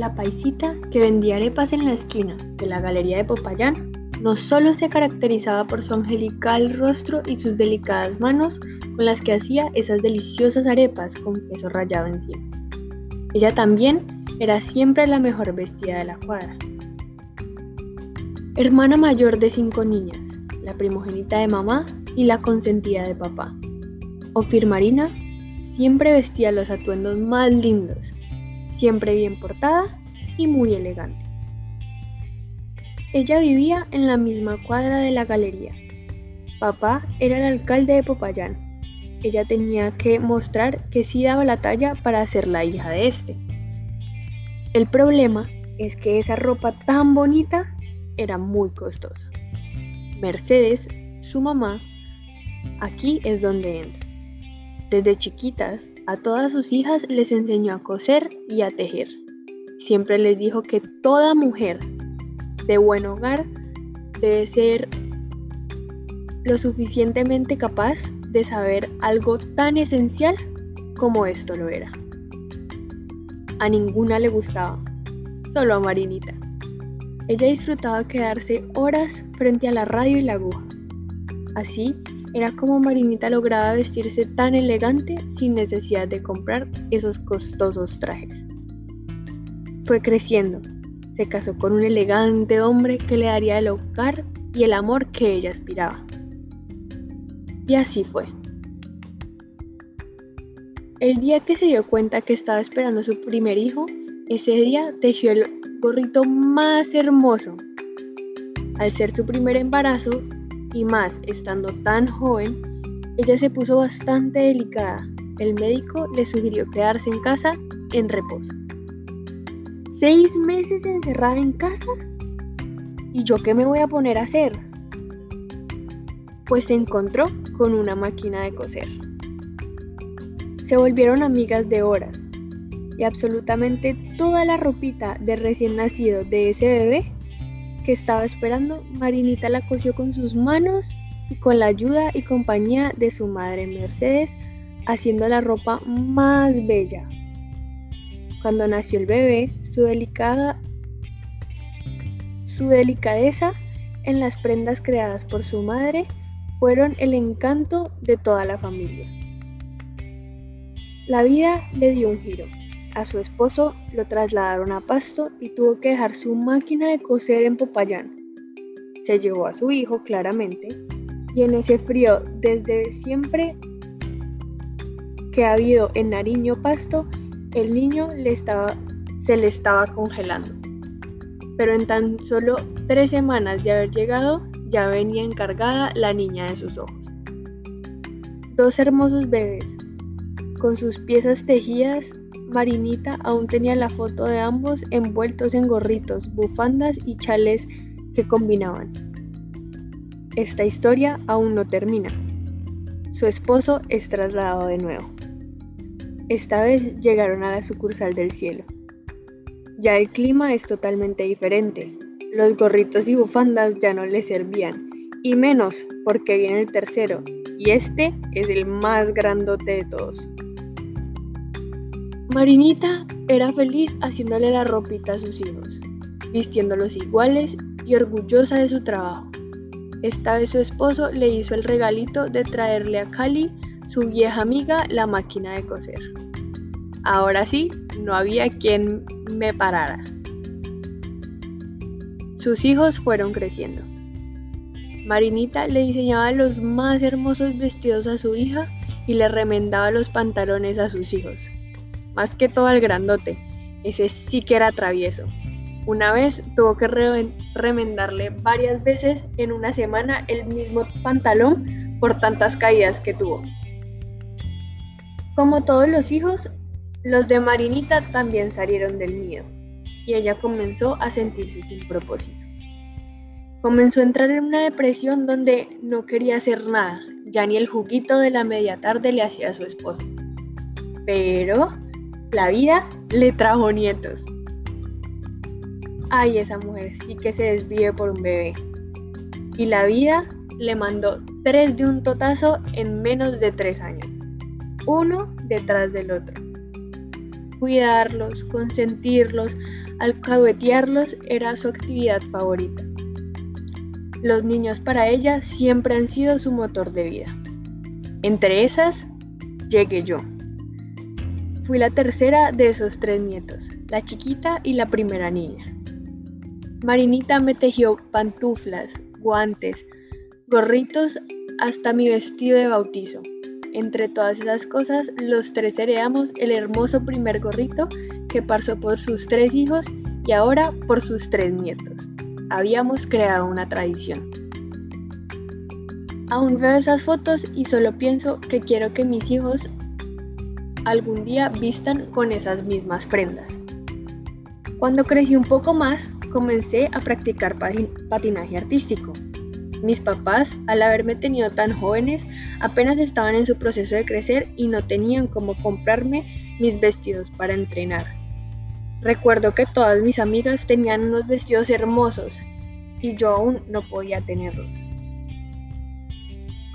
La paisita que vendía arepas en la esquina de la galería de Popayán no solo se caracterizaba por su angelical rostro y sus delicadas manos con las que hacía esas deliciosas arepas con queso rallado encima. Ella también era siempre la mejor vestida de la cuadra. Hermana mayor de cinco niñas, la primogénita de mamá y la consentida de papá. Ofir Marina siempre vestía los atuendos más lindos, siempre bien portada y muy elegante. Ella vivía en la misma cuadra de la galería. Papá era el alcalde de Popayán. Ella tenía que mostrar que sí daba la talla para ser la hija de este. El problema es que esa ropa tan bonita era muy costosa. Mercedes, su mamá, aquí es donde entra. Desde chiquitas, a todas sus hijas les enseñó a coser y a tejer. Siempre les dijo que toda mujer de buen hogar debe ser lo suficientemente capaz de saber algo tan esencial como esto lo era. A ninguna le gustaba, solo a Marinita. Ella disfrutaba quedarse horas frente a la radio y la aguja. Así era como Marinita lograba vestirse tan elegante sin necesidad de comprar esos costosos trajes. Fue creciendo, se casó con un elegante hombre que le daría el hogar y el amor que ella aspiraba. Y así fue. El día que se dio cuenta que estaba esperando su primer hijo, ese día tejió el gorrito más hermoso. Al ser su primer embarazo, y más estando tan joven, ella se puso bastante delicada. El médico le sugirió quedarse en casa en reposo. ¿Seis meses encerrada en casa? ¿Y yo qué me voy a poner a hacer? Pues se encontró con una máquina de coser. Se volvieron amigas de horas y absolutamente toda la ropita de recién nacido de ese bebé que estaba esperando, Marinita la cosió con sus manos y con la ayuda y compañía de su madre Mercedes, haciendo la ropa más bella. Cuando nació el bebé, su delicada su delicadeza en las prendas creadas por su madre fueron el encanto de toda la familia. La vida le dio un giro. A su esposo lo trasladaron a Pasto y tuvo que dejar su máquina de coser en Popayán. Se llevó a su hijo, claramente, y en ese frío desde siempre que ha habido en Nariño Pasto, el niño le estaba, se le estaba congelando. Pero en tan solo tres semanas de haber llegado, ya venía encargada la niña de sus ojos. Dos hermosos bebés, con sus piezas tejidas Marinita aún tenía la foto de ambos envueltos en gorritos, bufandas y chales que combinaban. Esta historia aún no termina. Su esposo es trasladado de nuevo. Esta vez llegaron a la sucursal del cielo. Ya el clima es totalmente diferente. Los gorritos y bufandas ya no le servían, y menos porque viene el tercero, y este es el más grandote de todos. Marinita era feliz haciéndole la ropita a sus hijos, vistiéndolos iguales y orgullosa de su trabajo. Esta vez su esposo le hizo el regalito de traerle a Cali, su vieja amiga, la máquina de coser. Ahora sí, no había quien me parara. Sus hijos fueron creciendo. Marinita le diseñaba los más hermosos vestidos a su hija y le remendaba los pantalones a sus hijos más que todo el grandote. Ese sí que era travieso. Una vez tuvo que remendarle varias veces en una semana el mismo pantalón por tantas caídas que tuvo. Como todos los hijos, los de Marinita también salieron del miedo y ella comenzó a sentirse sin propósito. Comenzó a entrar en una depresión donde no quería hacer nada, ya ni el juguito de la media tarde le hacía a su esposo. Pero la vida le trajo nietos. Ay, esa mujer sí que se desvive por un bebé. Y la vida le mandó tres de un totazo en menos de tres años. Uno detrás del otro. Cuidarlos, consentirlos, alcahuetearlos era su actividad favorita. Los niños para ella siempre han sido su motor de vida. Entre esas, llegué yo. Fui la tercera de esos tres nietos, la chiquita y la primera niña. Marinita me tejió pantuflas, guantes, gorritos, hasta mi vestido de bautizo. Entre todas esas cosas, los tres heredamos el hermoso primer gorrito que pasó por sus tres hijos y ahora por sus tres nietos. Habíamos creado una tradición. Aún veo esas fotos y solo pienso que quiero que mis hijos algún día vistan con esas mismas prendas. Cuando crecí un poco más, comencé a practicar patinaje artístico. Mis papás, al haberme tenido tan jóvenes, apenas estaban en su proceso de crecer y no tenían cómo comprarme mis vestidos para entrenar. Recuerdo que todas mis amigas tenían unos vestidos hermosos y yo aún no podía tenerlos.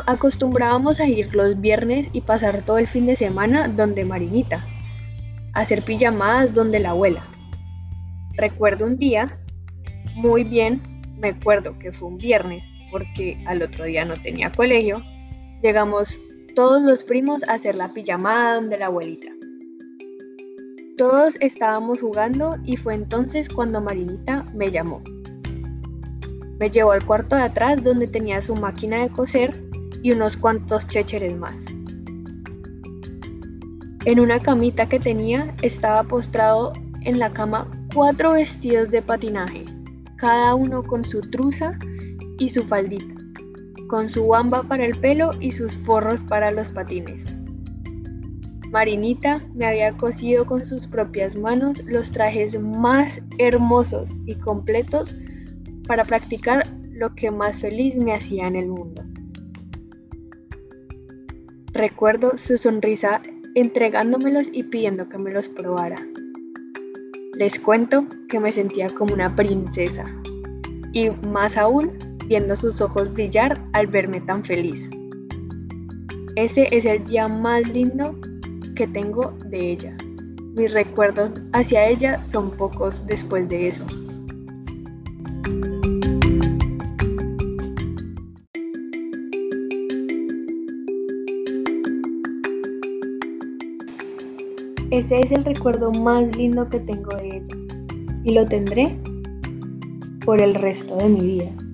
Acostumbrábamos a ir los viernes y pasar todo el fin de semana donde Marinita, a hacer pijamadas donde la abuela. Recuerdo un día muy bien, me acuerdo que fue un viernes, porque al otro día no tenía colegio, llegamos todos los primos a hacer la pijamada donde la abuelita. Todos estábamos jugando y fue entonces cuando Marinita me llamó. Me llevó al cuarto de atrás donde tenía su máquina de coser y unos cuantos chécheres más. En una camita que tenía estaba postrado en la cama cuatro vestidos de patinaje cada uno con su truza y su faldita, con su bamba para el pelo y sus forros para los patines. Marinita me había cosido con sus propias manos los trajes más hermosos y completos para practicar lo que más feliz me hacía en el mundo. Recuerdo su sonrisa entregándomelos y pidiendo que me los probara. Les cuento que me sentía como una princesa y más aún viendo sus ojos brillar al verme tan feliz. Ese es el día más lindo que tengo de ella. Mis recuerdos hacia ella son pocos después de eso. Ese es el recuerdo más lindo que tengo de ella y lo tendré por el resto de mi vida.